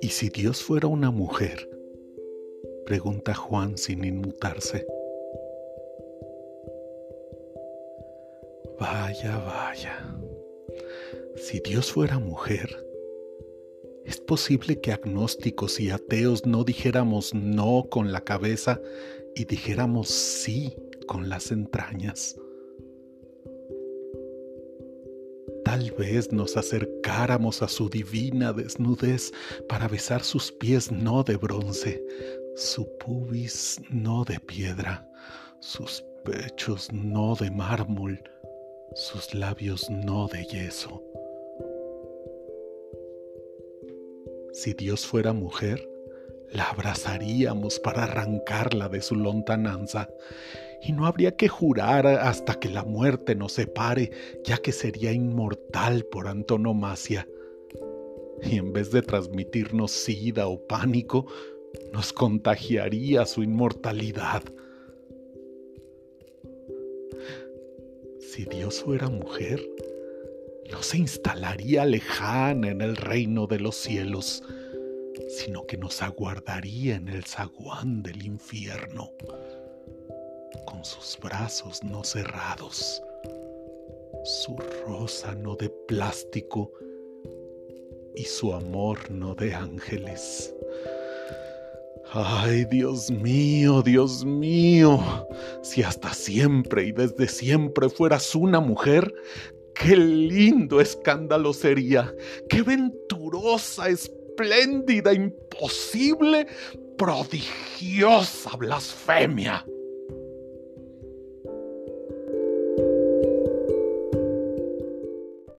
¿Y si Dios fuera una mujer? Pregunta Juan sin inmutarse. Vaya, vaya. Si Dios fuera mujer, ¿es posible que agnósticos y ateos no dijéramos no con la cabeza y dijéramos sí con las entrañas? Tal vez nos acercáramos a su divina desnudez para besar sus pies no de bronce, su pubis no de piedra, sus pechos no de mármol, sus labios no de yeso. Si Dios fuera mujer, la abrazaríamos para arrancarla de su lontananza y no habría que jurar hasta que la muerte nos separe, ya que sería inmortal por antonomasia. Y en vez de transmitirnos sida o pánico, nos contagiaría su inmortalidad. Si Dios fuera mujer, no se instalaría lejana en el reino de los cielos, sino que nos aguardaría en el zaguán del infierno con sus brazos no cerrados, su rosa no de plástico y su amor no de ángeles. Ay, Dios mío, Dios mío, si hasta siempre y desde siempre fueras una mujer, qué lindo escándalo sería, qué venturosa, espléndida, imposible, prodigiosa blasfemia.